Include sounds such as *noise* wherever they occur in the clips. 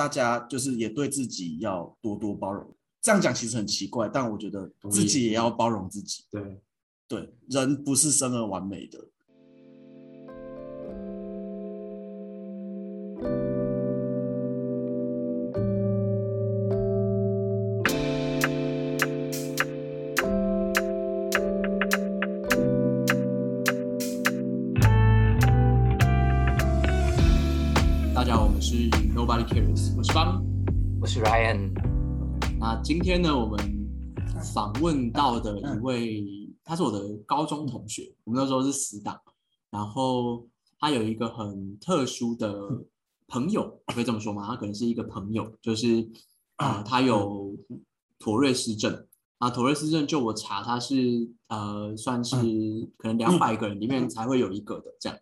大家就是也对自己要多多包容。这样讲其实很奇怪，但我觉得自己也要包容自己。对，对，人不是生而完美的。我是邦。我是 Ryan，那今天呢，我们访问到的一位，他是我的高中同学，我们那时候是死党，然后他有一个很特殊的朋友，可以这么说吗？他可能是一个朋友，就是 *coughs* 啊、呃他有妥瑞氏症。啊，妥瑞氏症，就我查，他是呃，算是可能两百个人里面才会有一个的这样。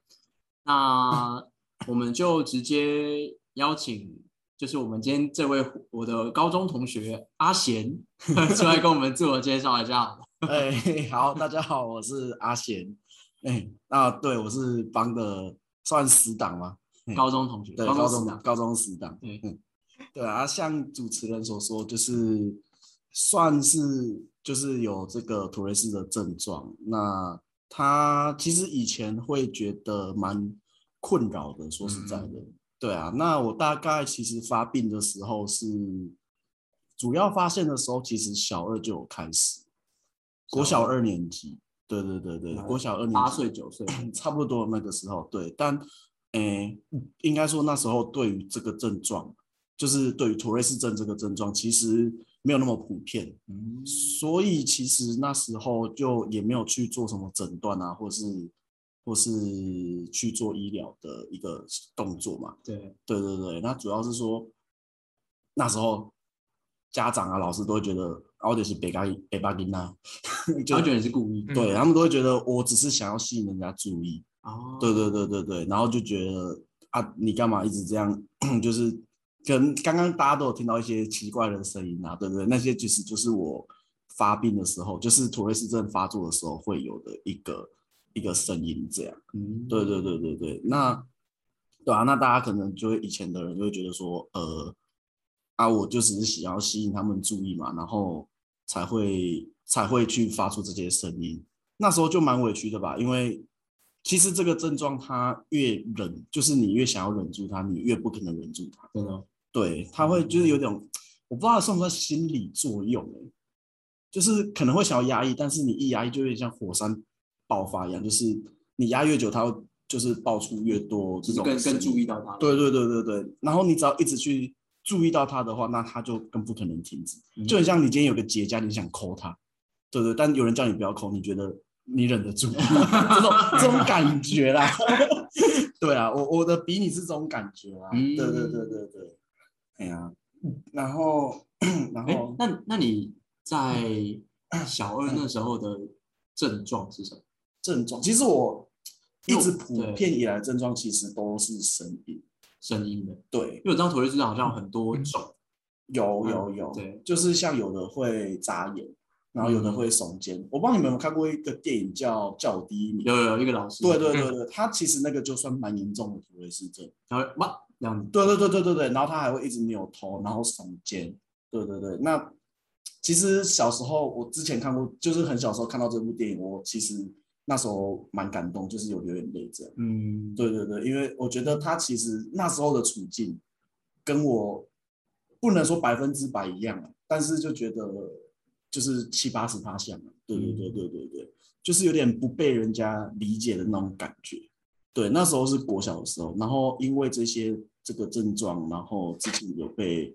那我们就直接邀请，就是我们今天这位我的高中同学阿贤 *laughs* 出来跟我们自我介绍一下。哎，*laughs* 好，大家好，我是阿贤。哎，那对我是帮的算死党吗？高中同学，对，高高中高中死党。对嗯，对啊，像主持人所说，就是算是就是有这个土瑞斯的症状。那他其实以前会觉得蛮困扰的，说实在的，对啊。那我大概其实发病的时候是主要发现的时候，其实小二就有开始，国小二年级。对对对对，国小二年级八岁九岁，*clears throat* 差不多那个时候，对，但诶，应该说那时候对于这个症状，就是对于妥瑞氏症这个症状，其实没有那么普遍，嗯，所以其实那时候就也没有去做什么诊断啊，或是或是去做医疗的一个动作嘛。对，对对对，那主要是说那时候家长啊、老师都会觉得，奥迪是北嘎北巴金呐，*laughs* 就他觉得你是故意，对他们都会觉得我只是想要吸引人家注意，哦，对对对对对，然后就觉得啊，你干嘛一直这样？*clears throat* 就是跟刚刚大家都有听到一些奇怪的声音啊，对不对？那些其实就是我发病的时候，就是妥瑞氏症发作的时候会有的一个一个声音，这样。嗯，对对对对对，那对啊，那大家可能就会以前的人就会觉得说，呃，啊，我就只是想要吸引他们注意嘛，然后才会才会去发出这些声音。那时候就蛮委屈的吧，因为其实这个症状它越忍，就是你越想要忍住它，你越不可能忍住它。真的，对，它会就是有点，我不知道算不算心理作用欸就是可能会想要压抑，但是你一压抑就有点像火山爆发一样，就是你压越久，它会就是爆出越多这种更更注意到它，对对对对对，然后你只要一直去注意到它的话，那它就更不可能停止。嗯就很像你今天有个结痂，你想抠它，对对，但有人叫你不要抠，你觉得你忍得住，*laughs* 这种这种感觉啦。*laughs* 对啊，我我的比你是这种感觉啊。嗯对对对对对，哎呀，然后然哎后，那那你在小二那时候的症状是什么？症状，其实我一直普遍以来症状其实都是声音。声音的，对，因为我知道妥瑞氏症好像很多种，有嗯有有，对就是像有的会眨眼，然后有的嗯会耸肩。我不知道你们有看过一个电影叫《叫我第一名》？有有有一个老师，对对对对，他其实那个就算蛮严重的妥瑞氏症。他会哇这样子，对对对对对对，然后他还会一直扭头，然后耸肩。对对对，那其实小时候我之前看过，就是很小时候看到这部电影，我其实那时候蛮感动，就是有流眼泪这样。嗯，对对对，因为我觉得他其实那时候的处境跟我不能说百分之百一样啊，但是就觉得就是七八十趴像啊。对对对对对对，就是有点不被人家理解的那种感觉。对，那时候是国小的时候，然后因为这些这个症状，然后自己有被，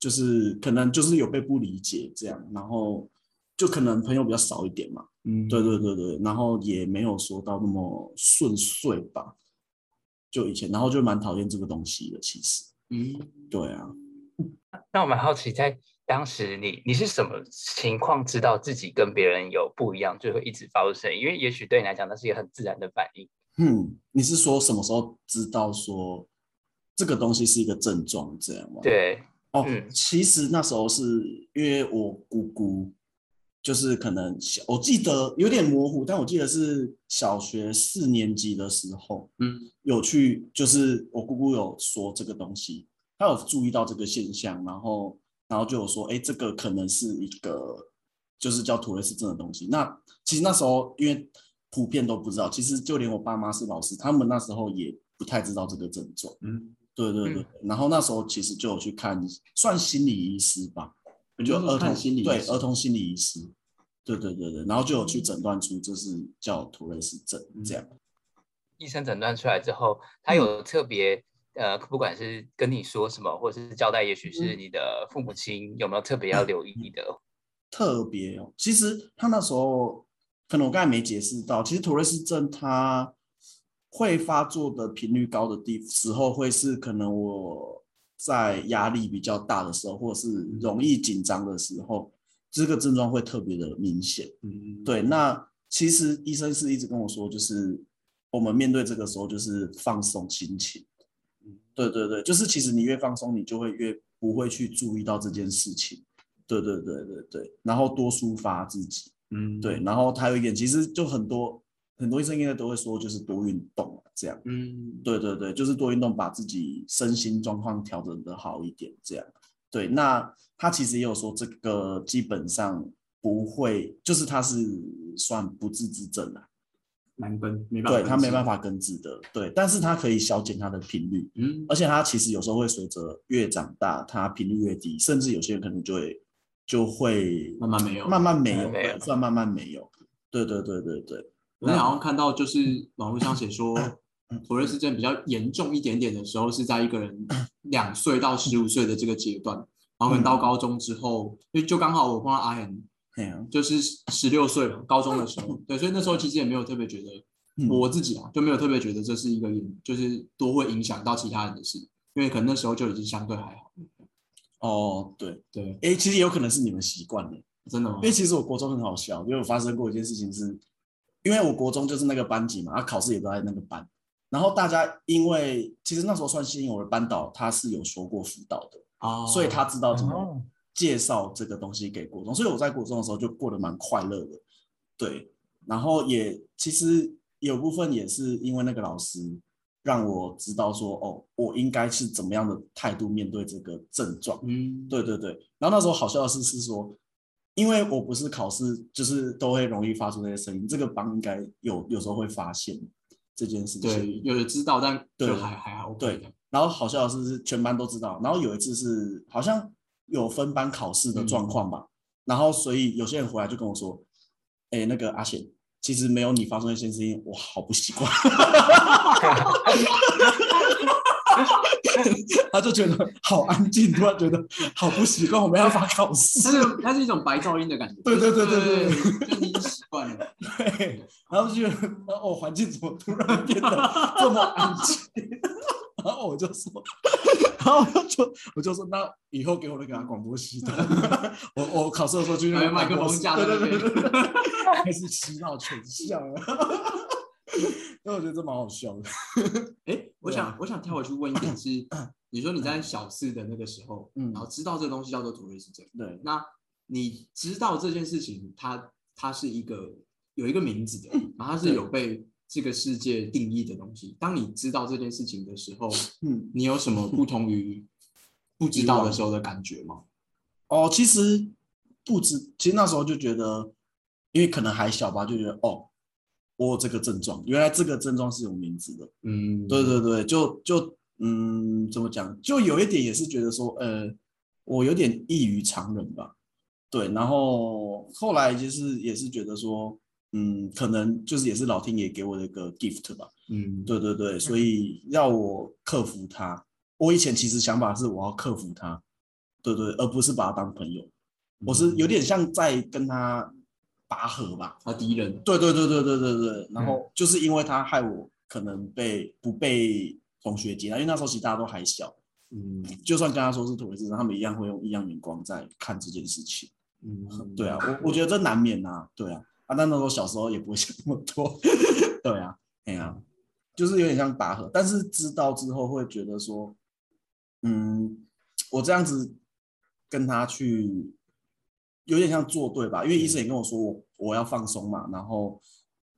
就是可能就是有被不理解这样，然后就可能朋友比较少一点嘛。嗯，对对对对，然后也没有说到那么顺遂吧，就以前，然后就蛮讨厌这个东西的，其实，嗯，对啊，那我蛮好奇，在当时你你是什么情况知道自己跟别人有不一样，就会一直发出声音？因为也许对你来讲，那是一个很自然的反应。嗯，你是说什么时候知道说这个东西是一个症状这样吗？，对，哦，嗯其实那时候是因为我姑姑，就是可能小，我记得有点模糊，但我记得是小学四年级的时候，嗯，有去，就是我姑姑有说这个东西，她有注意到这个现象，然后然后就有说，哎，这个可能是一个就是叫图雷斯症的东西。那其实那时候因为普遍都不知道，其实就连我爸妈是老师，他们那时候也不太知道这个症状。嗯，对对对。然后那时候其实就有去看，算心理医师吧，就儿童心理对儿童心理医师。对对对对，然后就有去诊断出这是叫图雷斯症这样。医生诊断出来之后，他有特别呃，不管是跟你说什么，或者是交代，也许是你的父母亲有没有特别要留意的？特别哦，其实他那时候可能我刚才没解释到，其实图雷斯症它会发作的频率高的地时候，会是可能我在压力比较大的时候，或者是容易紧张的时候。这个症状会特别的明显，嗯，对。那其实医生是一直跟我说，就是我们面对这个时候，就是放松心情，嗯，对对对，就是其实你越放松，你就会越不会去注意到这件事情，对对对对对。然后多抒发自己，嗯，对。然后还有一点，其实就很多很多医生应该都会说，就是多运动这样，嗯，对对对，就是多运动，把自己身心状况调整的好一点，这样。对，那他其实也有说，这个基本上不会，就是他是算不治之症啊，难根，没办法，对他没办法根治的，对，但是他可以消减他的频率，嗯，而且他其实有时候会随着越长大，他频率越低，甚至有些人可能就会就会慢慢没有，慢慢没有，算慢慢没有，对对对对对，我好像看到就是网络上写说。妥瑞氏症比较严重一点点的时候，是在一个人 *coughs* 两岁到十五岁的这个阶段，然后可能到高中之后，因为就刚好我碰到阿 henn，就是十六岁了，高中的时候，对，所以那时候其实也没有特别觉得，我自己啊就没有特别觉得这是一个就是多会影响到其他人的事，因为可能那时候就已经相对还好。哦，对对，哎，其实有可能是你们习惯了，真的吗？因为其实我国中很好笑，因为我发生过一件事情是，因为我国中就是那个班级嘛，啊，考试也都在那个班。然后大家因为其实那时候算幸运，我的班导他是有说过辅导的啊，所以他知道怎么介绍这个东西给国中，所以我在国中的时候就过得蛮快乐的，对。然后也其实有部分也是因为那个老师让我知道说，哦，我应该是怎么样的态度面对这个症状，嗯，对对对。然后那时候好笑的是是说，因为我不是考试就是都会容易发出那些声音，这个帮应该有有时候会发现。这件事情对，有的知道，但就还还好。对，然后好笑的是，全班都知道。然后有一次是好像有分班考试的状况吧，然后所以有些人回来就跟我说：“哎，那个阿贤，其实没有你发生那些事情，我好不习惯。” *laughs* *laughs* 他就觉得好安静，突然觉得好不习惯，我们要发考试。它是它是一种白噪音的感觉。对对对对对，就你习惯了。对，然后就觉得哦，环境怎么突然变得这么安静？*laughs* 然后我就说，然后就我就说，那以后给我那个广播系统，*laughs* 我我考试的时候就用麦克风架在那边，开始洗脑全校了。那我觉得这蛮好笑的。哎，我想我想跳回去问一点是，你说你在小四的那个时候，嗯，然后知道这个东西叫做图瑞氏症，对，那你知道这件事情，它它是一个有一个名字的，然后它是有被这个世界定义的东西。当你知道这件事情的时候，嗯，你有什么不同于不知道的时候的感觉吗？*laughs* 哦，其实不知，其实那时候就觉得，因为可能还小吧，就觉得哦。我有这个症状，原来这个症状是有名字的。嗯，对对对，就就嗯，怎么讲？就有一点也是觉得说，呃，我有点异于常人吧。对，然后后来就是也是觉得说，嗯，可能就是也是老天爷给我的一个 gift 吧。嗯，对对对，所以要我克服它。我以前其实想法是我要克服它，对对，而不是把它当朋友。我是有点像在跟他。拔河吧，他敌人。对对对对对对对。然后就是因为他害我可能被不被同学接纳，因为那时候其实大家都还小，嗯，就算跟他说是土卫士，他们一样会用异样眼光在看这件事情。嗯，*laughs* 对啊，我我觉得这难免啊，对啊，啊，但那时候小时候也不会 *laughs* 想那么多，*laughs* 对啊，哎呀，就是有点像拔河，但是知道之后会觉得说，嗯，我这样子跟他去。有点像做对吧？因为医生也跟我说，我我要放松嘛，然后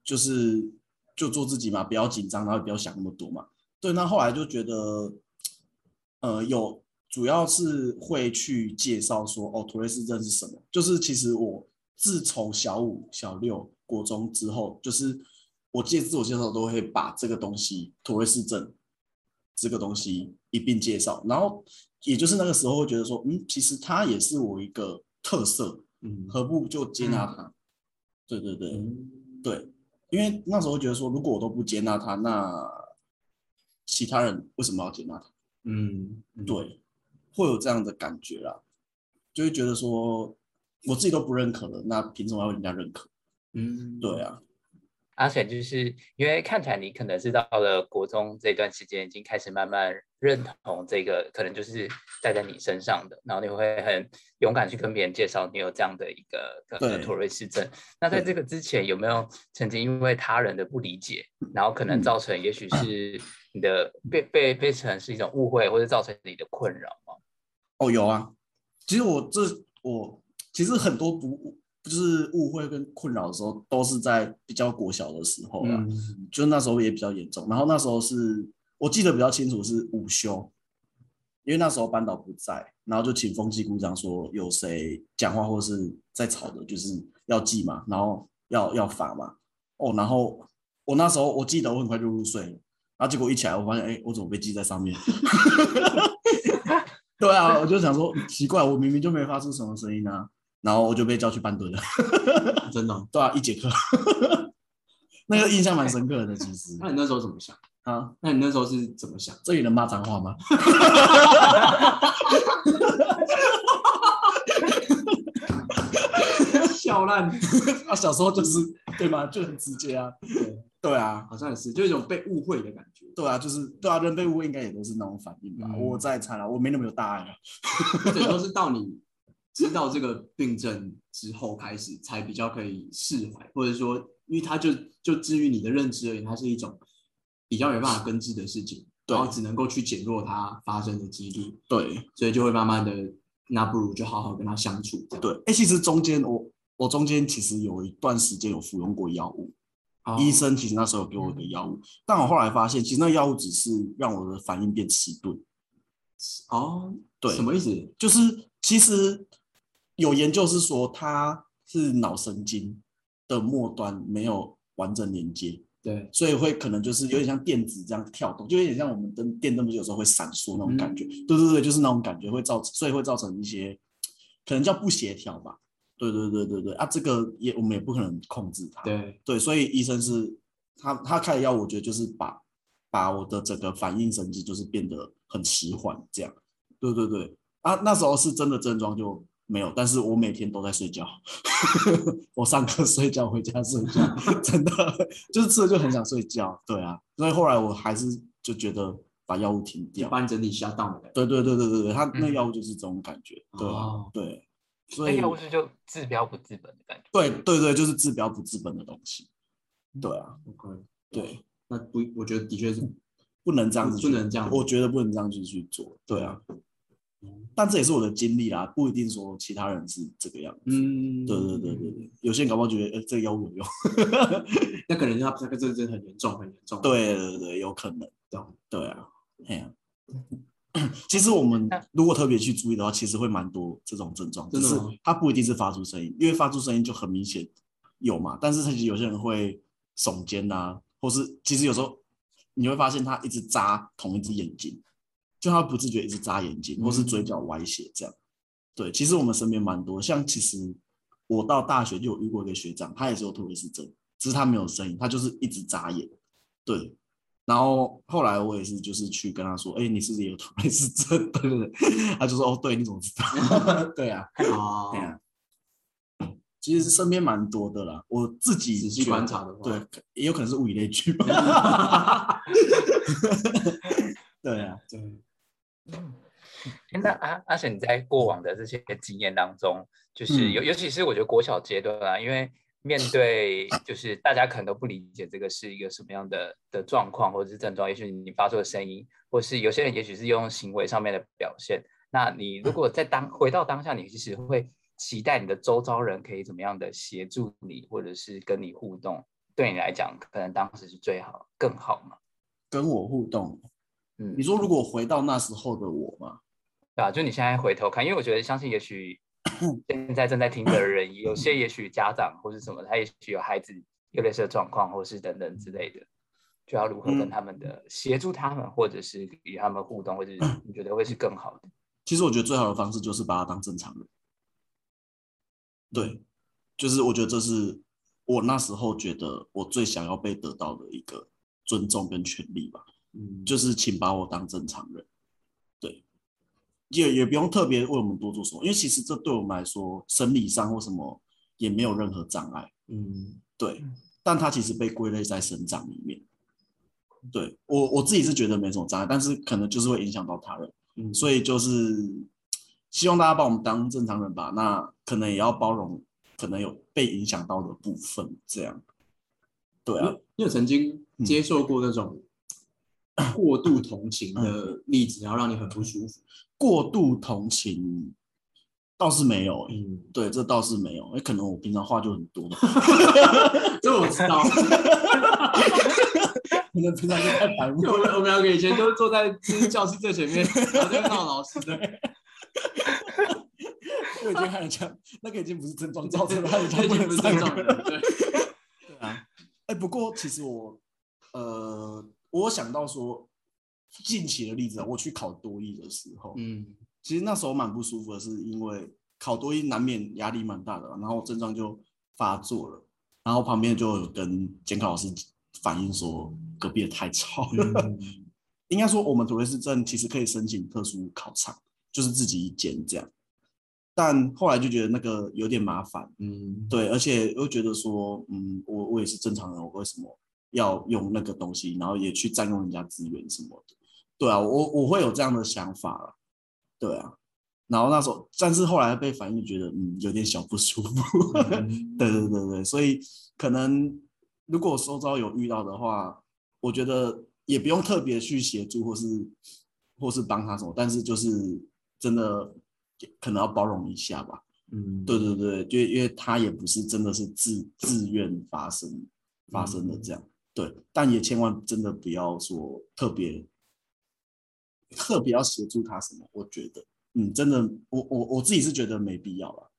就是就做自己嘛，不要紧张，然后不要想那么多嘛。对，那后来就觉得，呃，有主要是会去介绍说，哦，妥瑞氏症是什么？就是其实我自从小五、小六、国中之后，就是我介自我介绍都会把这个东西妥瑞氏症这个东西一并介绍，然后也就是那个时候会觉得说，嗯，其实它也是我一个特色，嗯。何不就接纳他？对对对、嗯。对，因为那时候觉得说，如果我都不接纳他，那其他人为什么要接纳他？嗯，嗯，对，会有这样的感觉啦，就会觉得说我自己都不认可了，那凭什么要人家认可？嗯，对啊，而且就是因为看起来你可能是到了国中这段时间，已经开始慢慢认同这个，可能就是带在你身上的，然后你会很勇敢去跟别人介绍你有这样的一个可能对妥瑞氏症。那在这个之前，有没有曾经因为他人的不理解，然后可能嗯造成也许是你的被被被成是一种误会，或者造成你的困扰吗？哦有啊，其实我这我其实很多不就是误会跟困扰的时候，都是在比较国小的时候啦，嗯，就那时候也比较严重。然后那时候是我记得比较清楚是午休，因为那时候班导不在，然后就请风纪股长说有谁讲话或是在吵的，就是要记嘛，然后要要罚嘛。哦，然后我那时候我记得我很快就入睡了，然后结果一起来我发现，哎，我怎么被记在上面？*laughs* 对啊，我就想说奇怪，我明明就没发出什么声音啊，然后我就被叫去班队了。*laughs* 真的哦。对啊，一节课，*laughs* 那个印象蛮深刻的。其实那你那时候怎么想？啊，那你那时候是怎么想？这里能骂脏话吗？*laughs* 笑烂，啊，小时候就是对吗？就很直接啊。对，对啊，好像也是，就一种被误会的感觉。对啊，就是对啊，人被误会应该也都是那种反应吧。嗯我在猜了，我没那么有大爱啊。这都是到你知道这个病症之后开始，才比较可以释怀，或者说，因为它就就至于你的认知而言，它是一种比较没办法根治的事情，然后只能够去减弱它发生的几率，对所以就会慢慢的，那不如就好好跟他相处。对，哎、其实中间我我中间其实有一段时间有服用过药物，哦医生其实那时候有给我一个药物，但我后来发现，其实那药物只是让我的反应变迟钝。哦，对什么意思？就是其实有研究是说，它是脑神经的末端没有完整连接，对，所以会可能就是有点像电子这样跳动，就有点像我们灯电灯不是有时候会闪烁那种感觉，对对对，就是那种感觉会造成，所以会造成一些可能叫不协调吧。对对对对对啊，这个也我们也不可能控制它。对，对，所以医生是他他开的药，我觉得就是把把我的整个反应神经就是变得很迟缓，这样。对对对，啊，那时候是真的症状就没有，但是我每天都在睡觉，*laughs* 我上课睡觉，回家睡觉，真的就是吃了就很想睡觉。对啊，所以后来我还是就觉得把药物停掉。就把你整体下档的感觉。对对对对对对，他那嗯药物就是这种感觉。对啊、哦对，所以药物是就治标不治本的感觉。对对对，就是治标不治本的东西。对啊，OK，对。那不，我觉得的确是不能这样子去，不能这样我觉得不能这样子去做。对啊，但这也是我的经历啦，不一定说其他人是这个样子。嗯，对对对对对，有些人搞不好觉得，哎、这个药物有用。*laughs* 那可能他这个这个真的很严重，很严重。对对对，有可能。懂对啊，哎呀、*clears throat* 其实我们如果特别去注意的话，其实会蛮多这种症状，就是真的吗它不一定是发出声音，因为发出声音就很明显有嘛。但是其实有些人会耸肩呐，或是其实有时候你会发现他一直扎同一只眼睛，就他不自觉一直眨眼睛，或是嘴角歪斜这样。对，其实我们身边蛮多，像其实我到大学就有遇过一个学长，他也是有托雷斯症，只是他没有声音，他就是一直眨眼。对，然后后来我也是就是去跟他说，哎、你是不是也有托雷斯症？对对对，他就说，哦，对，你怎么知道？*laughs* 对啊，哦对，啊。其实身边蛮多的啦，我自己仔细观察的话对，也有可能是物以类聚吧。*laughs* 对啊，对，诶那阿阿沈，你在过往的这些经验当中，就是嗯尤、尤其是我觉得国小阶段啊，因为面对 *laughs* 就是大家可能都不理解这个是一个什么样的的状况或者是症状，也许你发出的声音，或是有些人也许是用行为上面的表现。那你如果在当回到当下，你其实会期待你的周遭人可以怎么样的协助你，或者是跟你互动，对你来讲，可能当时是最好更好嘛？跟我互动，嗯你，说如果回到那时候的我嘛，对啊，就你现在回头看，因为我觉得相信，也许 *coughs* 现在正在听的人，有些也许家长或是什么，他也许有孩子有类似的状况，或是等等之类的，就要如何跟他们的协助他们，或者是与他们互动，或者 *coughs* 你觉得会是更好的？其实我觉得最好的方式就是把他当正常人。对，就是我觉得这是我那时候觉得我最想要被得到的一个尊重跟权利吧。嗯，就是请把我当正常人。对，也也不用特别为我们多做什么，因为其实这对我们来说，生理上或什么也没有任何障碍。嗯，对，但它其实被归类在生长里面。对我我自己是觉得没什么障碍，但是可能就是会影响到他人。嗯，所以就是希望大家把我们当正常人吧，那可能也要包容可能有被影响到的部分，这样。对啊，你有曾经接受过那种过度同情的例子，然后让你很不舒服？过度同情倒是没有、欸，嗯，对，这倒是没有，哎，可能我平常话就很多，*laughs* 这我知道。*laughs* 可能平常就太白目我们我们两个以前都坐在教室最前面，然后在闹老师的，*laughs* 我已经看人家那个已经不是症状造成的，他已已经不是这种上课人，对，对啊，哎，不过其实我呃，我想到说近期的例子啊，我去考多艺的时候，嗯。其实那时候蛮不舒服的，是因为考多艺难免压力蛮大的，然后症状就发作了，然后旁边就有跟监考老师反映说隔壁的太吵了。嗯。*laughs* 应该说我们土雷斯镇其实可以申请特殊考场，就是自己一间这样，但后来就觉得那个有点麻烦，嗯，对，而且又觉得说，嗯，我我也是正常人，我为什么要用那个东西，然后也去占用人家资源什么的？对啊，我我会有这样的想法了，对啊。然后那时候，但是后来被反映，觉得嗯有点小不舒服。嗯 *laughs* 对对对对，所以可能如果收招有遇到的话，我觉得也不用特别去协助或是或是帮他什么，但是就是真的可能要包容一下吧。嗯，对对对，就因为他也不是真的是自自愿发生发生的这样，对，但也千万真的不要说特别特别要协助他什么，我觉得，嗯，真的，我我我自己是觉得没必要了，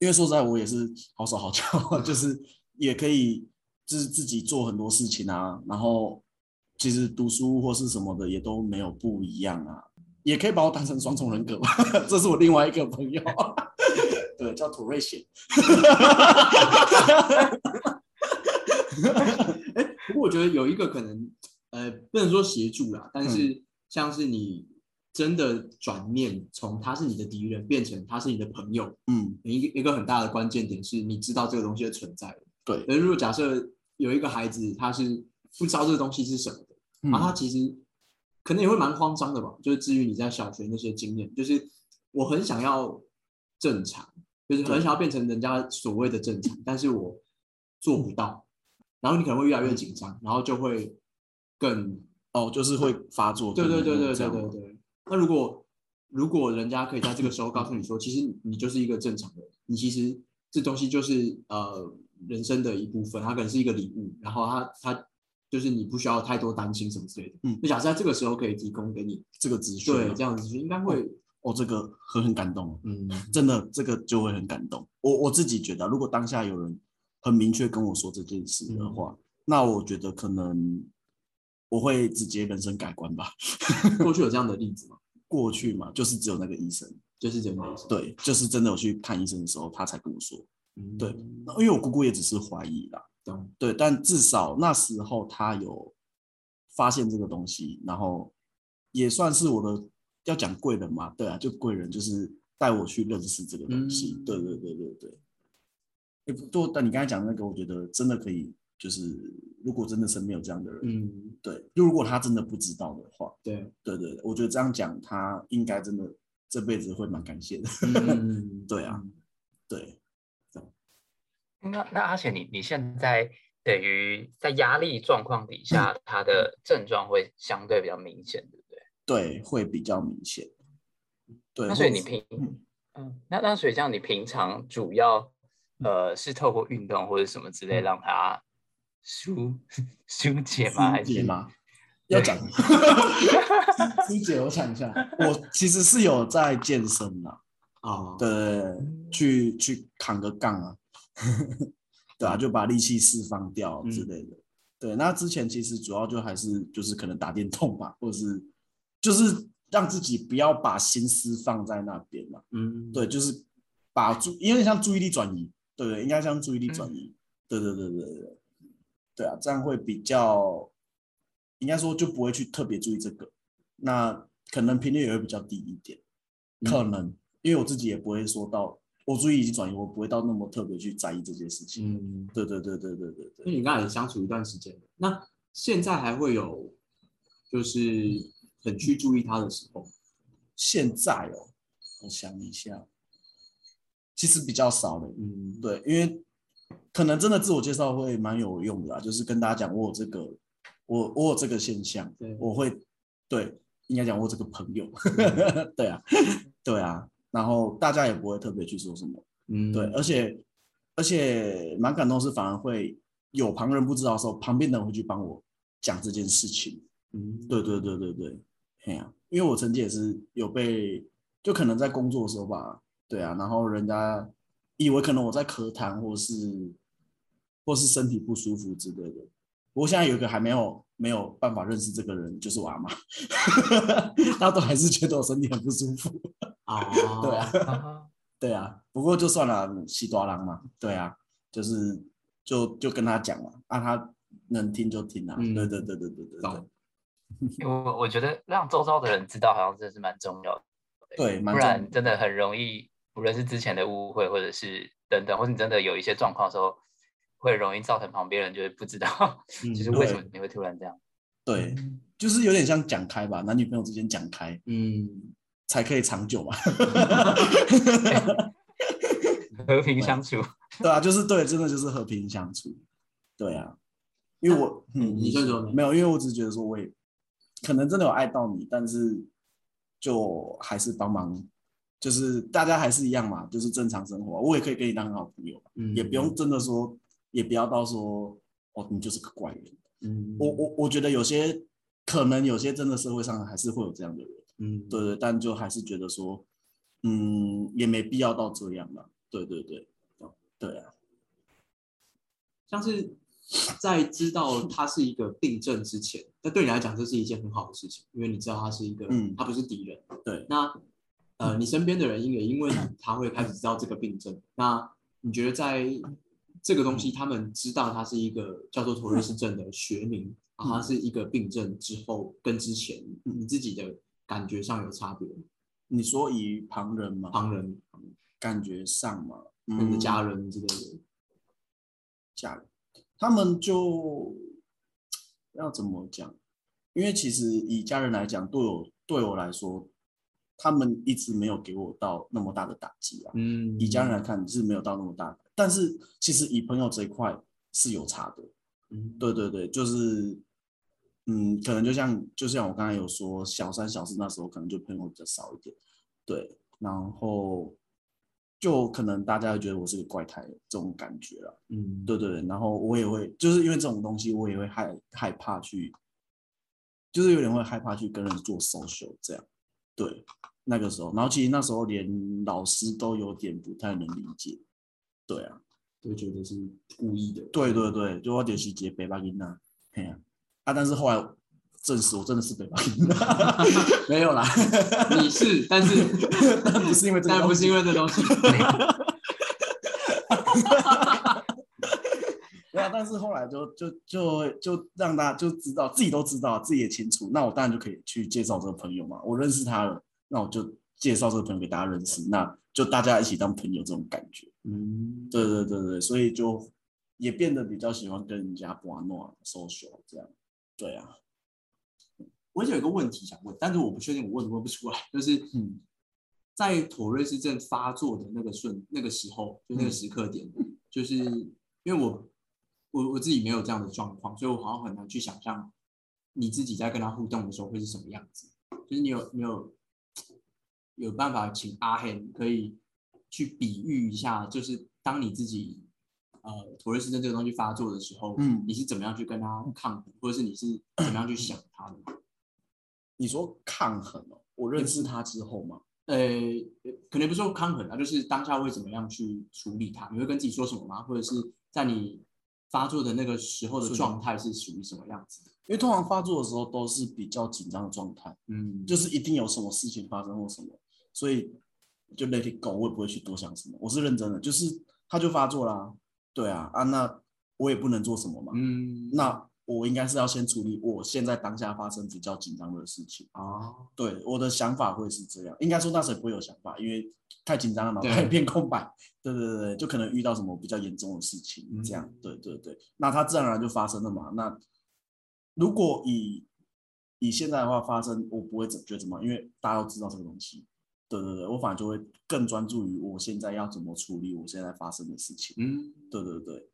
因为说实在，我也是好手好脚，*laughs* 就是也可以就是自己做很多事情啊，然后其实读书或是什么的也都没有不一样啊，也可以把我当成双重人格吧，*laughs* 这是我另外一个朋友。*laughs* 对，叫土瑞贤。哎，不过我觉得有一个可能，呃，不能说协助啦，但是像是你真的转念从他是你的敌人变成他是你的朋友，嗯，一个一个很大的关键点是你知道这个东西的存在。对，而如果假设有一个孩子他是不知道这个东西是什么的，嗯然后他其实可能也会蛮慌张的吧。就是至于你在小学那些经验，就是我很想要正常，就是很想要变成人家所谓的正常，但是我做不到，然后你可能会越来越紧张，然后就会更哦，就是会发作。对对对对对对对。那如果如果人家可以在这个时候告诉你说，其实你就是一个正常人，你其实这东西就是呃人生的一部分，它可能是一个礼物，然后它它就是你不需要太多担心什么之类的。嗯就假设在这个时候可以提供给你，这个资讯啊，对这样子应该会哦，这个很很感动，嗯真的，这个就会很感动。我我自己觉得，如果当下有人很明确跟我说这件事的话，那我觉得可能我会直接人生改观吧。*laughs* 过去有这样的例子吗？*laughs* 过去嘛，就是只有那个医生，就是这样子。对，就是真的有去看医生的时候，他才跟我说。嗯对那因为我姑姑也只是怀疑啦，懂对，但至少那时候他有发现这个东西，然后也算是我的要讲贵人嘛，对啊，就贵人就是带我去认识这个东西，嗯对对对对对。也不多，但你刚才讲的那个，我觉得真的可以，就是如果真的身边有这样的人，嗯，对，就如果他真的不知道的话，对，对对，我觉得这样讲他应该真的这辈子会蛮感谢的，嗯 *laughs* 对啊，对。那那阿且，你你现在等于在压力状况底下，他的症状会相对比较明显，对不对？对，会比较明显。对，那所以你平嗯嗯，那那所以这样，你平常主要呃是透过运动或者什么之类嗯让他疏 *laughs* 疏解吗？还是解吗？*laughs* 要讲，*laughs* 疏解，我想一下，我其实是有在健身的，啊，对，去去扛个杠啊，对啊，就把力气释放掉之类的。对，那之前其实主要就还是就是可能打电动吧，或者是就是让自己不要把心思放在那边嘛。嗯，对，就是把注，因为像注意力转移，对不对？应该将注意力转移，对对对对对，对啊，这样会比较，应该说就不会去特别注意这个，那可能频率也会比较低一点，可能，因为我自己也不会说到，我注意力转移，我不会到那么特别去在意这件事情。嗯，对对对对对对对。因为你刚才也相处一段时间了，那现在还会有就是很去注意他的时候，现在哦，我想一下，其实比较少的。嗯，对，因为可能真的自我介绍会蛮有用的啦，就是跟大家讲我有这个，我我有这个现象对，我会对，应该讲我有这个朋友，*laughs* 对啊，对啊，然后大家也不会特别去说什么，嗯，对，而且而且蛮感动是反而会有旁人不知道的时候，旁边的人会去帮我讲这件事情，嗯，对对对对对，哎呀、因为我曾经也是有被，就可能在工作的时候吧，对啊，然后人家以为可能我在咳痰，或是或是身体不舒服之类的。不过现在有一个还没有没有办法认识这个人，就是我阿妈，*laughs* 他都还是觉得我身体很不舒服。啊，对啊，啊 *laughs* 对啊，不过就算了，西多郎嘛，对啊，就是就就跟他讲嘛，啊，他能听就听啊，嗯对对对对对对对，*laughs* 因为我我觉得让周遭的人知道，好像真的是蛮重要的，对，蛮不然真的很容易，无论是之前的误会，或者是等等，或者你真的有一些状况的时候，会容易造成旁边人就是不知道，嗯就是为什么你会突然这样。对，就是有点像讲开吧，男女朋友之间讲开嗯，才可以长久嘛。*laughs* *laughs* 和平相处，对啊，就是对，真的就是和平相处。对啊，因为我嗯，你先说没有，因为我只是觉得说，我也可能真的有爱到你，但是就还是帮忙，就是大家还是一样嘛，就是正常生活，我也可以跟你当很好朋友，嗯也不用真的说，也不要到说哦，你就是个怪人。嗯，我我我觉得有些可能有些真的社会上还是会有这样的人。嗯，对对，但就还是觉得说，嗯，也没必要到这样了。对对对，对啊，像是在知道他是一个病症之前，那对你来讲这是一件很好的事情，因为你知道他是一个，嗯他不是敌人。对，那呃，你身边的人因为因为你，他会开始知道这个病症。那你觉得在这个东西，他们知道它是一个叫做妥瑞氏症的学名，啊，它是一个病症之后跟之前你自己的感觉上有差别？你说以旁人嘛，旁人、感觉上嘛，你的嗯，家人之类的，家人，他们就要怎么讲？因为其实以家人来讲，对我对我来说，他们一直没有给我到那么大的打击啊。嗯。以家人来看是没有到那么大的，但是其实以朋友这一块是有差的。嗯。对对对，就是，嗯，可能就像就像我刚才有说，小三小四那时候可能就朋友比较少一点，对，然后就可能大家会觉得我是个怪胎这种感觉了，嗯，对对对，然后我也会就是因为这种东西，我也会害害怕去，就是有点会害怕去跟人做 social 这样，对，那个时候，然后其实那时候连老师都有点不太能理解，对啊，就觉得是故意的。对对对，就我就是接北巴音呐，嘿呀、啊，但是后来证实我真的是北巴音，*laughs* 没有啦，*laughs* 你是，但是但不是因为这个但不是因为这东西。*laughs* 但是后来就就就就让大家就知道自己都知道，自己也清楚，那我当然就可以去介绍这个朋友嘛，我认识他了，那我就介绍这个朋友给大家认识，那就大家一起当朋友这种感觉。嗯，对对对对，所以就也变得比较喜欢跟人家玩闹 social 这样。对啊，我有一个问题想问，但是我不确定我问问不出来，就是嗯在妥瑞氏症发作的那个瞬那个时候，就那个时刻点，就是因为我我我自己没有这样的状况，所以我好像很难去想象你自己在跟他互动的时候会是什么样子。就是你有你有有办法请阿黑可以去比喻一下，就是当你自己呃妥瑞氏症这个东西发作的时候，嗯你是怎么样去跟他抗衡，或者是你是怎么样去想他的？你说抗衡哦，我认识他之后嘛，呃，可能不是说抗衡啊，就是当下会怎么样去处理他？你会跟自己说什么吗？或者是在你发作的那个时候的状态是属于什么样子的？因为通常发作的时候都是比较紧张的状态，嗯，就是一定有什么事情发生或什么，所以就 let it go，我也不会去多想什么，我是认真的，就是它就发作啦，对啊啊，那我也不能做什么嘛，嗯，那我应该是要先处理我现在当下发生比较紧张的事情。啊，对，我的想法会是这样，应该说那时候不会有想法，因为太紧张了，脑对袋一片空白。对对对对，就可能遇到什么比较严重的事情，这样。嗯对对对，那它自然而然就发生了嘛。那如果以以现在的话发生，我不会怎觉得怎么，因为大家都知道这个东西。对对对，我反而就会更专注于我现在要怎么处理我现在发生的事情。嗯，对对对，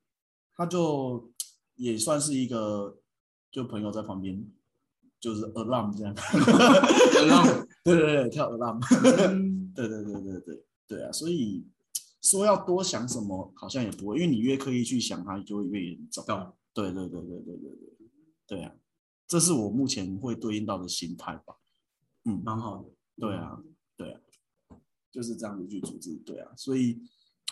他就也算是一个，就朋友在旁边，就是 alarm 这样。Alarm *laughs* 对对对，跳 alarm，嗯。*laughs* 对对对对对对啊，所以说要多想什么，好像也不会，因为你越刻意去想它，就会越严重。懂，对对对对对对对，对啊，这是我目前会对应到的心态吧。嗯，蛮好的。对啊，对啊，就是这样子去组织，对啊，所以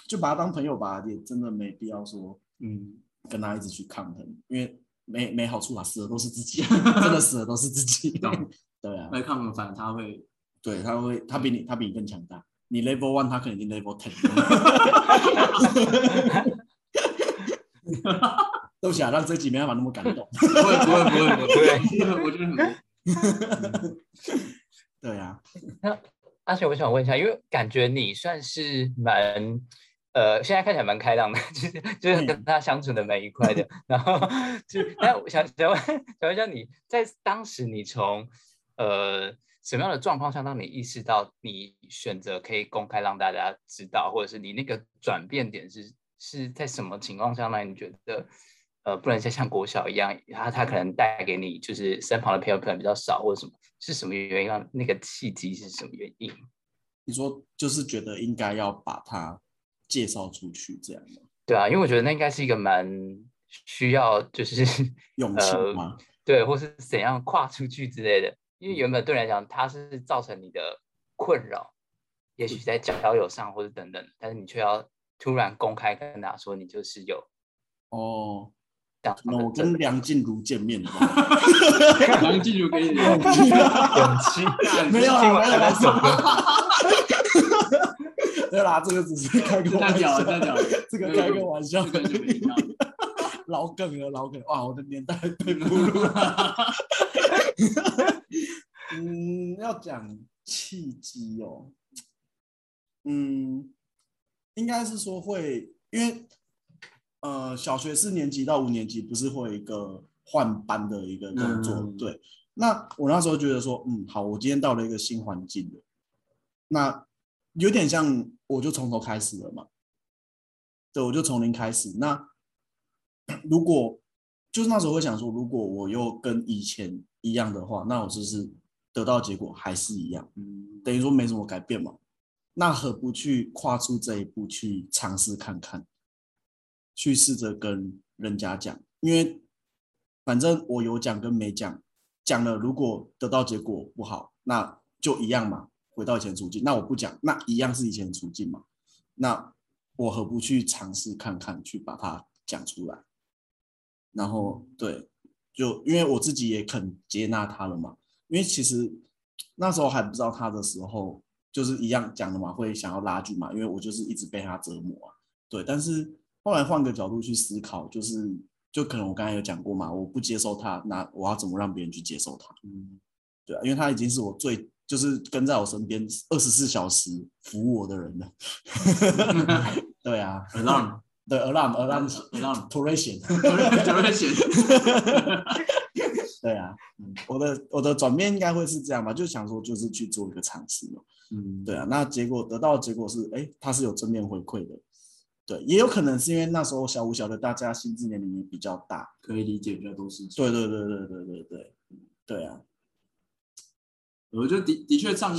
就把他当朋友吧，也真的没必要说嗯，跟他一直去抗衡，因为没没好处啊，死的都是自己，*laughs* 真的死的都是自己。懂 *laughs* 对啊，那抗衡反正他会，对，他会，他比你，他比你更强大。你 level one，他可能已经 level ten。*laughs* 对不起啊，让这集没办法那么感动。不会不会不会不会，对我觉得很对啊，阿雪，我想问一下，因为感觉你算是蛮，呃，现在看起来蛮开朗的，*laughs* 就是就是跟他相处的蛮愉快的。*laughs* 然后就，那我想想问，想问一下你在当时你从呃什么样的状况下，让你意识到你选择可以公开让大家知道，或者是你那个转变点是是在什么情况下让你觉得？呃，不能再像国小一样，他他可能带给你就是身旁的朋友可能比较少，或者什么，是什么原因让那个契机是什么原因？你说就是觉得应该要把他介绍出去，这样吗？对啊，因为我觉得那应该是一个蛮需要就是 *laughs* 勇气呃吗？对，或是怎样跨出去之类的。因为原本对你来讲，它是造成你的困扰，也许在交友上或者等等，但是你却要突然公开跟大家说你就是有哦，那我跟梁静茹见面了。梁静茹给你的勇勇气，没 *laughs* 有没有啊那首歌，*laughs* *laughs* 对啦，这个只是开个太玩笑屌了，，太屌了，这个开个玩笑老梗了，老梗哇！我的年代被侮辱了。嗯，要讲契机哦，嗯，应该是说会，因为呃，小学四年级到五年级不是会有一个换班的一个工作，嗯对。那我那时候觉得说，嗯，好，我今天到了一个新环境了，那有点像我就从头开始了嘛，对，我就从零开始。那如果就是那时候会想说，如果我又跟以前一样的话，那我就是得到结果还是一样，嗯，等于说没什么改变嘛。那何不去跨出这一步去尝试看看，去试着跟人家讲，因为反正我有讲跟没讲，讲了如果得到结果不好，那就一样嘛，回到以前处境。那我不讲，那一样是以前处境嘛。那我何不去尝试看看，去把它讲出来？然后对，就因为我自己也肯接纳他了嘛。因为其实那时候还不知道他的时候，就是一样讲的嘛，会想要拉锯嘛，因为我就是一直被他折磨啊。对，但是后来换个角度去思考，就是就可能我刚才有讲过嘛，我不接受他，那我要怎么让别人去接受他？嗯，对啊，因为他已经是我最就是跟在我身边二十四小时服务我的人了。对啊 alarm 对 alarm alarm alarm 突然险。就会写，对啊，嗯 *laughs* 我的我的转变应该会是这样吧，就想说就是去做一个尝试嘛。嗯，对啊，那结果得到的结果是，哎，他是有正面回馈的。对，也有可能是因为那时候小五小的大家心智年龄也比较大。可以理解比较多事情。对对对对对对对，对啊，我觉得的的确上，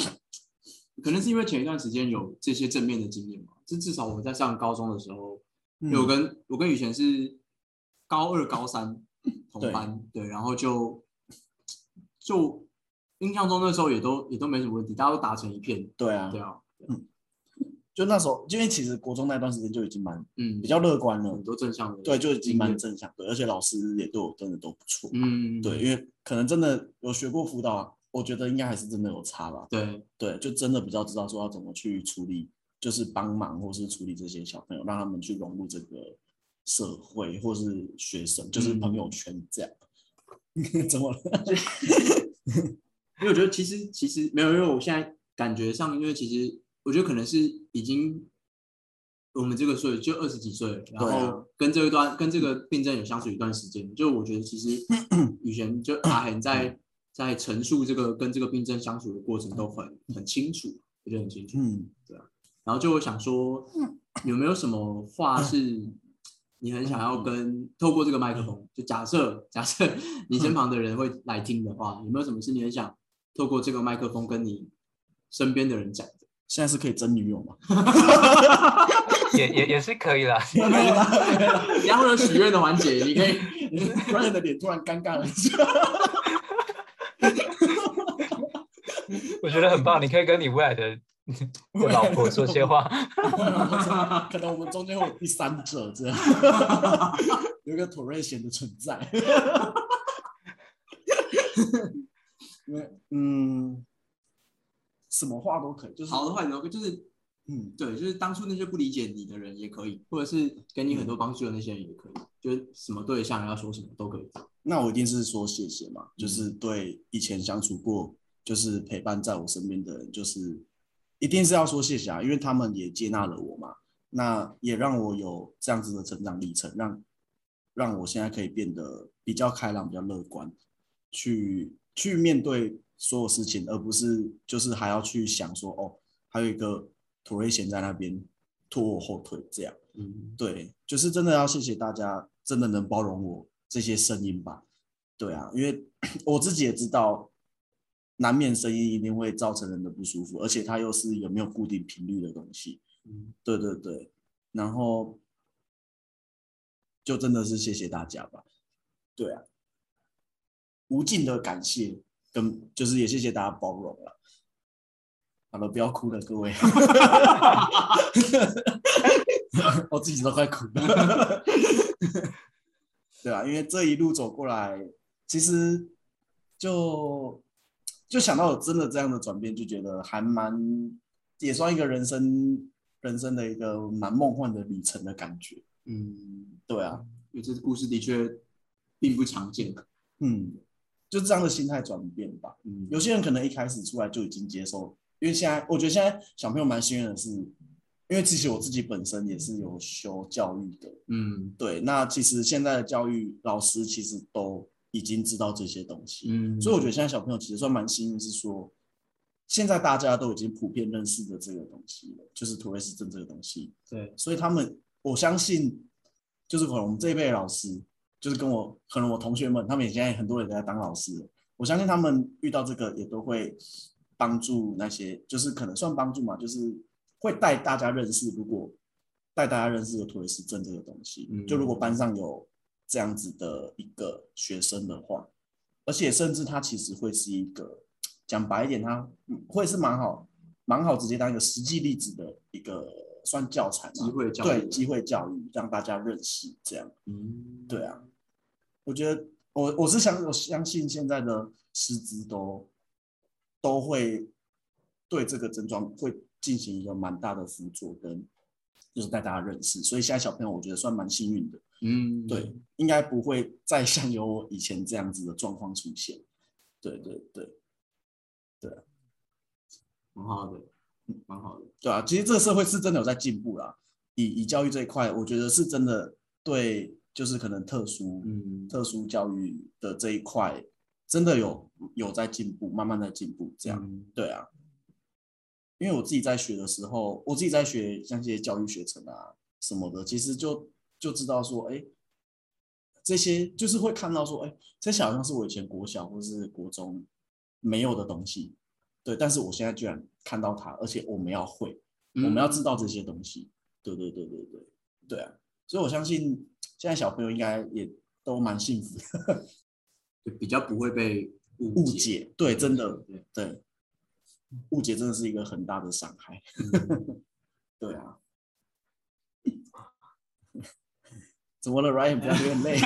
可能是因为前一段时间有这些正面的经验嘛，就至少我们在上高中的时候，因为我跟我跟雨贤是高二高三同班，对，然后就就印象中那时候也都也都没什么问题，大家都打成一片，对啊，对啊，嗯，就那时候，因为其实国中那段时间就已经蛮嗯。比较乐观了很，多正向的，对，就已经蛮正向，对，而且老师也对我真的都不错，嗯，对，因为可能真的有学过辅导啊，我觉得应该还是真的有差吧，对，对，就真的比较知道说要怎么去处理，就是帮忙或是处理这些小朋友，让他们去融入这个社会或是学生，就是朋友圈这样。*laughs* 怎么了？*laughs* 因为我觉得其实其实没有，因为我现在感觉上，因为其实我觉得可能是已经我们这个岁就二十几岁，然后跟这一段跟这个病症有相处一段时间，就我觉得其实 *clears throat* 以前就阿恒在在陈述这个跟这个病症相处的过程都很很清楚，我觉得很清楚。嗯对，然后就想说，有没有什么话是你很想要跟透过这个麦克风，就假设假设你身旁的人会来听的话，有没有什么是你很想透过这个麦克风跟你身边的人讲的？现在是可以真女友吗？*laughs* 也也也是可以啦。没有啦，没有啦然后有许愿的环节，你可以 *laughs* *laughs* Brian 的脸突然尴尬了一下。我觉得很棒，你可以跟你未来的 *laughs* 的老婆说些话。*laughs* 可能我们中间会有第三者，这样 *laughs* 有一个妥瑞贤的存在。因为嗯，什么话都可以，就是好的坏的，就是嗯，对，就是当初那些不理解你的人也可以，或者是给你很多帮助的那些人也可以，就是什么对象要说什么都可以。那我一定是说谢谢嘛，就是对以前相处过，就是陪伴在我身边的人，就是一定是要说谢谢啊，因为他们也接纳了我嘛，那也让我有这样子的成长历程，让让我现在可以变得比较开朗、比较乐观，去去面对所有事情，而不是就是还要去想说哦，还有一个土瑞贤在那边拖我后腿这样。嗯，对，就是真的要谢谢大家，真的能包容我这些声音吧。对啊，因为 *clears throat* 我自己也知道，难免声音一定会造成人的不舒服，而且它又是有没有固定频率的东西。嗯对对对，然后就真的是谢谢大家吧。对啊，无尽的感谢，跟就是也谢谢大家包容了。好了，不要哭了，各位。*laughs* 我自己都快哭了。*laughs* 对啊，因为这一路走过来，其实就就想到有真的这样的转变，就觉得还蛮也算一个人生人生的一个蛮梦幻的旅程的感觉。嗯，对啊，因为这故事的确并不常见。嗯，就这样的心态转变吧。嗯，有些人可能一开始出来就已经接受，因为现在我觉得现在小朋友蛮幸运的是，因为其实我自己本身也是有修教育的，嗯对，那其实现在的教育老师其实都已经知道这些东西，嗯，所以我觉得现在小朋友其实算蛮幸运，是说现在大家都已经普遍认识的这个东西了，就是土瑞斯症这个东西，对，所以他们我相信，就是可能我们这一辈老师，就是跟我可能我同学们，他们也现在很多人在当老师了，我相信他们遇到这个也都会帮助那些，就是可能算帮助嘛，就是会带大家认识，如果带大家认识有土瑞斯症这个东西，嗯。就如果班上有这样子的一个学生的话，而且甚至他其实会是一个讲白一点，他嗯会是蛮好蛮好直接当一个实际例子的一个算教材嘛，机会教育对机会教育让大家认识这样。嗯，对啊，我觉得我我是想我相信现在的师资都都会对这个症状会进行一个蛮大的辅助跟就是带大家认识，所以现在小朋友我觉得算蛮幸运的，嗯，对，应该不会再像有我以前这样子的状况出现。对对对对蛮好的，嗯蛮好的。对啊，其实这个社会是真的有在进步啦。以以教育这一块，我觉得是真的对，就是可能特殊嗯，特殊教育的这一块，真的有有在进步，慢慢在进步。这样，嗯对啊，因为我自己在学的时候，我自己在学像这些教育学程啊什么的，其实就就知道说，哎，这些就是会看到说，哎，这些好像是我以前国小或是国中没有的东西，对，但是我现在居然看到它，而且我们要会，我们要知道这些东西，对对对对对对啊，所以我相信现在小朋友应该也都蛮幸福的，*laughs* 就比较不会被误解。解，对，真的对，对，误解真的是一个很大的伤害，嗯 *laughs* 对啊。*laughs* 怎么了，Ryan？不要流眼泪。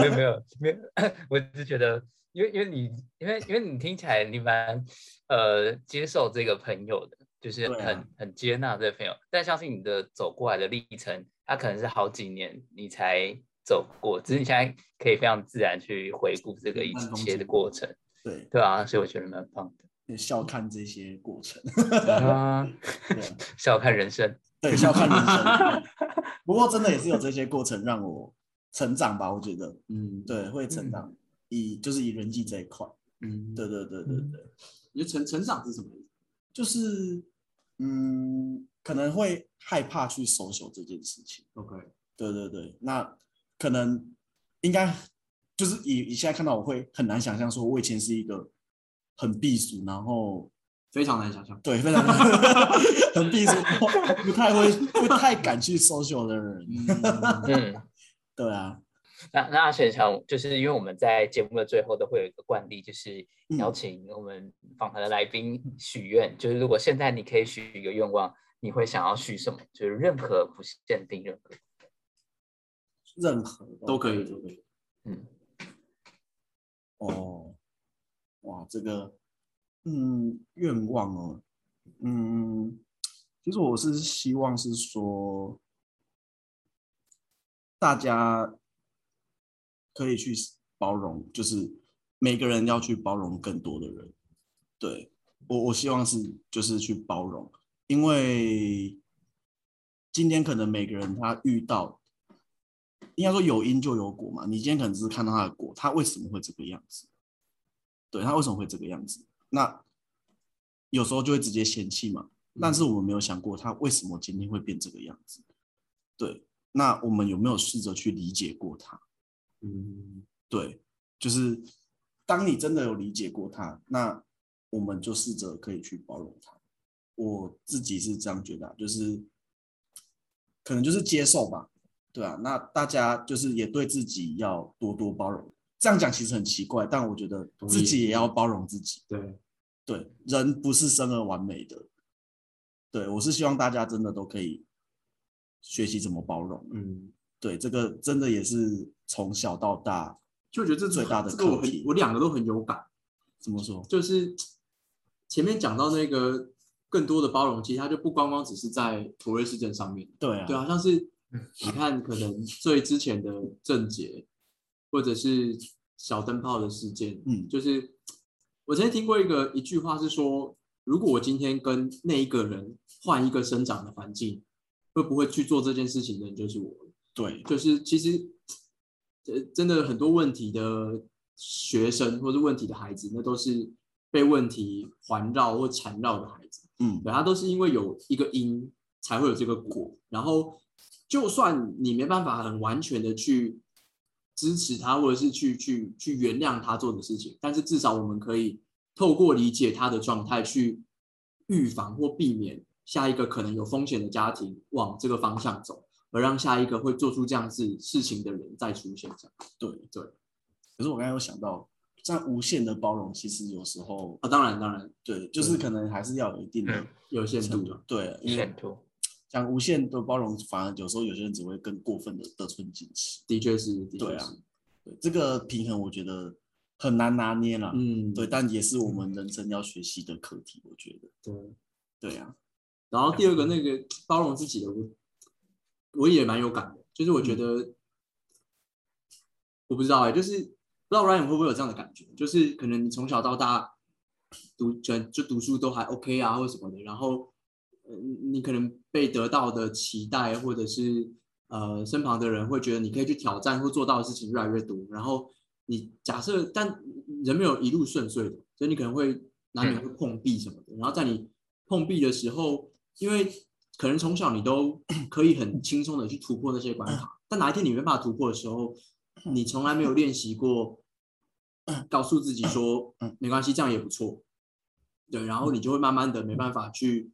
没有没有没有，*coughs* 我只是觉得，因为因为你因为因为你听起来你蛮呃接受这个朋友的，就是很、很接纳这个朋友，但相信你的走过来的历程，他可能是好几年你才走过，只是你现在可以非常自然去回顾这个一切的过程，对，对啊，所以我觉得蛮棒的笑看这些过程，的，啊，*laughs* *laughs* 笑看人生，对，笑看人生。对 *laughs* 不过真的也是有这些过程让我成长吧，我觉得，嗯，对，会成长。以就是以人际这一块，嗯，对对对对对，你就成成长是什么意思？就是嗯，可能会害怕去 social 这件事情。OK，对对对，那可能应该就是以以现在看到我会很难想象，说我以前是一个很避暑，然后非常难想象。对非常 *laughs* 很避暑，不太会不太敢去 social 的人。嗯。*laughs* 对啊，那那阿雪想，就是因为我们在节目的最后都会有一个惯例，就是嗯邀请我们访谈的来宾许愿。就是如果现在你可以许一个愿望，你会想要许什么？就是任何不限定任何。任何都可以，都可以。嗯，哦，哇，这个，嗯，愿望哦，嗯，其实我是希望是说，大家可以去包容，就是每个人要去包容更多的人。对我，我希望是就是去包容，因为今天可能每个人他遇到，应该说有因就有果嘛。你今天可能只是看到他的果，他为什么会这个样子？对他为什么会这个样子？那有时候就会直接嫌弃嘛。但是我们没有想过他为什么今天会变这个样子。对，那我们有没有试着去理解过他？嗯，对，就是当你真的有理解过他，那我们就试着可以去包容他。我自己是这样觉得啊，就是可能就是接受吧，对啊。那大家就是也对自己要多多包容。这样讲其实很奇怪，但我觉得自己也要包容自己。对，对，人不是生而完美的。对我是希望大家真的都可以学习怎么包容。嗯，对，这个真的也是从小到大就我觉得这最大的这个我我两个都很有感，怎么说？就是前面讲到那个更多的包容，其实它就不光光只是在土瑞事件上面，对啊，对啊，像是你看可能最之前的症结，或者是小灯泡的事件，嗯就是我曾经听过一个一句话是说，如果我今天跟那一个人换一个生长的环境，会不会去做这件事情的人就是我。对，就是其实，呃，真的很多问题的学生或是问题的孩子，那都是被问题环绕或缠绕的孩子。嗯，对，他都是因为有一个因才会有这个果。然后，就算你没办法很完全的去支持他，或者是去去去原谅他做的事情，但是至少我们可以透过理解他的状态，去预防或避免下一个可能有风险的家庭往这个方向走，而让下一个会做出这样子事情的人再出现。这样对对。可是我刚才有想到，这样无限的包容，其实有时候啊，当然当然对，就是可能还是要有一定的嗯有限度。对，因为限度。讲无限的包容，反而有时候有些人只会更过分的得寸进尺。的确是，的对啊确是，对，这个平衡我觉得很难拿捏啦。嗯，对，但也是我们人生要学习的课题，我觉得。对。对啊，然后第二个那个包容自己的，我我也蛮有感的，就是我觉得、我不知道哎、就是不知道 Ryan 会不会有这样的感觉，就是可能你从小到大读就就读书都还 OK 啊，或者什么的，然后呃你可能被得到的期待，或者是呃身旁的人会觉得你可以去挑战或做到的事情越来越多，然后你假设但人没有一路顺遂的，所以你可能会难免会碰壁什么的，然后在你碰壁的时候，因为可能从小你都 *coughs* 可以很轻松的去突破那些关卡，但哪一天你没办法突破的时候，你从来没有练习过，告诉自己说，没关系，这样也不错。对，然后你就会慢慢的没办法去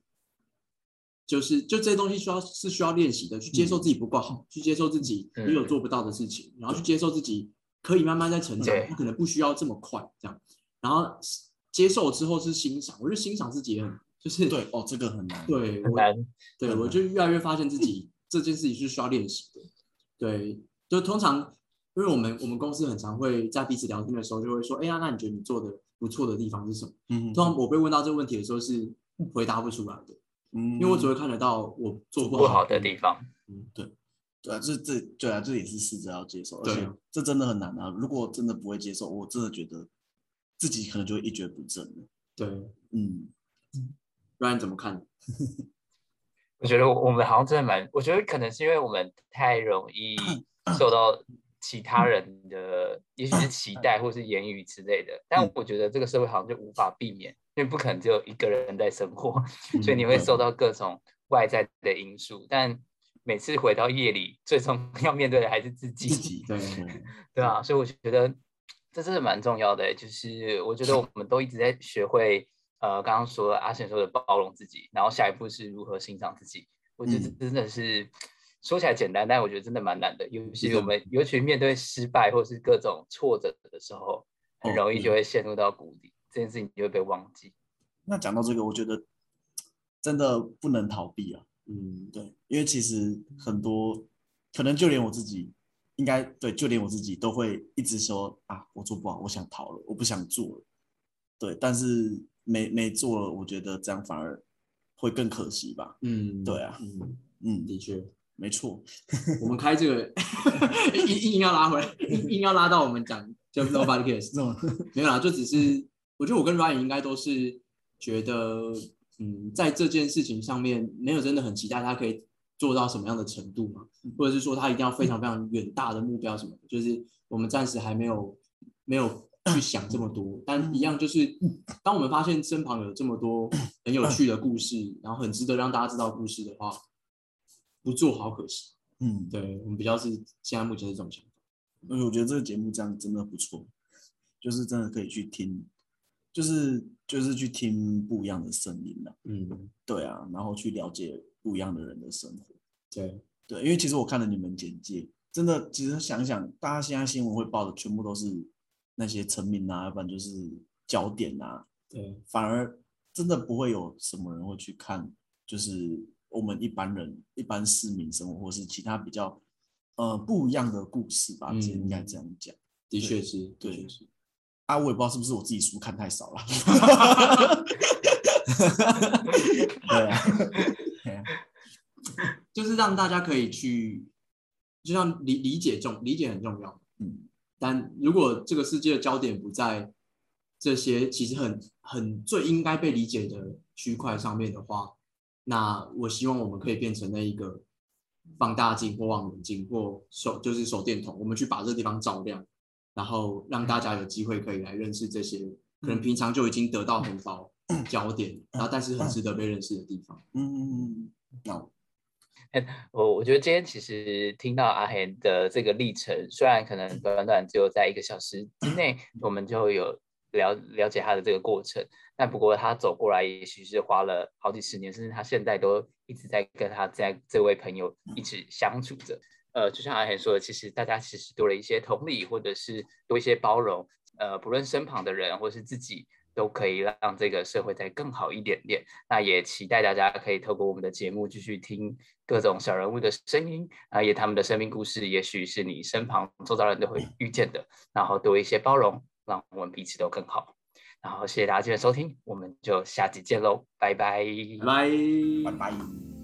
就是就这些东西需要是需要练习的，去接受自己不够好，去接受自己嗯也有做不到的事情，然后去接受自己可以慢慢在成长对，他可能不需要这么快这样，然后接受之后是欣赏，我觉得欣赏自己也很就是对哦，这个很难。对我。对，我就越来越发现自己 *laughs* 这件事情是需要练习的。对，就通常因为我们我们公司很常会在彼此聊天的时候就会说，哎呀，那你觉得你做的不错的地方是什么？嗯，通常我被问到这个问题的时候是回答不出来的，嗯，因为我只会看得到我做不不好的地方。嗯，对对啊，这这对啊，这也是试着要接受，而且这真的很难啊。如果真的不会接受，我真的觉得自己可能就会一蹶不振了。对嗯，，Ryan 怎么看？*laughs* 我觉得我们好像真的蛮，我觉得可能是因为我们太容易 *coughs* 受到其他人的，也许是期待或是言语之类的。但嗯我觉得这个社会好像就无法避免，因为不可能只有一个人在生活，*laughs* 所以你会受到各种外在的因素。但每次回到夜里，最终 *laughs* 要面对的还是自己。自己对对 *laughs* 对啊，所以我觉得这真的蛮重要的欸。就是我觉得我们都一直在学会，呃，刚刚说阿贤说的包容自己，然后下一步是如何欣赏自己。我觉得真的是、说起来简单，但我觉得真的蛮难的。尤其是我们尤其面对失败或是各种挫折的时候，很哦容易就会陷入到谷底，这件事情就会被忘记。那讲到这个，我觉得真的不能逃避啊。嗯，对，因为其实很多可能就连我自己，应该对，就连我自己都会一直说啊，我做不好，我想逃了，我不想做了。对，但是没没做了，我觉得这样反而会更可惜吧。嗯，对啊嗯，嗯，的确，没错。*laughs* 我们开这个硬硬要拉回来，硬硬要拉到我们讲就 nobody cares，这种没有啦，就只是我觉得我跟 Ryan 应该都是觉得，嗯，在这件事情上面没有真的很期待他可以做到什么样的程度嘛，或者是说他一定要非常非常远大的目标什么的，就是我们暂时还没有没有去想这么多，但一样就是当我们发现身旁有这么多很有趣的故事，然后很值得让大家知道故事的话，不做好可惜。嗯，对我们比较是现在目前是这种想法。而且我觉得这个节目这样真的不错，就是真的可以去听，就是就是去听不一样的声音了。嗯，对啊，然后去了解不一样的人的生活。对，对，因为其实我看了你们简介，真的，其实想想，大家现在新闻会报的全部都是那些成名啊，要不然就是焦点啊，对，反而真的不会有什么人会去看，就是我们一般人、一般市民生活，或是其他比较呃不一样的故事吧，应该这样讲。的确是，的对确是。啊，我也不知道是不是我自己书看太少了。*laughs* 对啊，对啊。就是让大家可以去，就像理理解重理解很重要，嗯，但如果这个世界的焦点不在这些其实很很最应该被理解的区块上面的话，那我希望我们可以变成那一个放大镜或望远镜或手就是手电筒，我们去把这个地方照亮，然后让大家有机会可以来认识这些可能平常就已经得到很高焦点，然后但是很值得被认识的地方。嗯，那我我觉得今天其实听到阿黑的这个历程，虽然可能短短只有在一个小时之内，我们就有了了解他的这个过程，但不过他走过来，也许是花了好几十年，甚至他现在都一直在跟他在这位朋友一起相处着。呃，就像阿黑说的，其实大家其实多了一些同理，或者是多一些包容，呃，不论身旁的人或是自己，都可以让这个社会再更好一点点。那也期待大家可以透过我们的节目继续听各种小人物的声音啊，也他们的生命故事，也许是你身旁周遭人都会遇见的，然后多一些包容，让我们彼此都更好。然后谢谢大家今天的收听，我们就下集见喽，拜拜。拜拜。拜拜。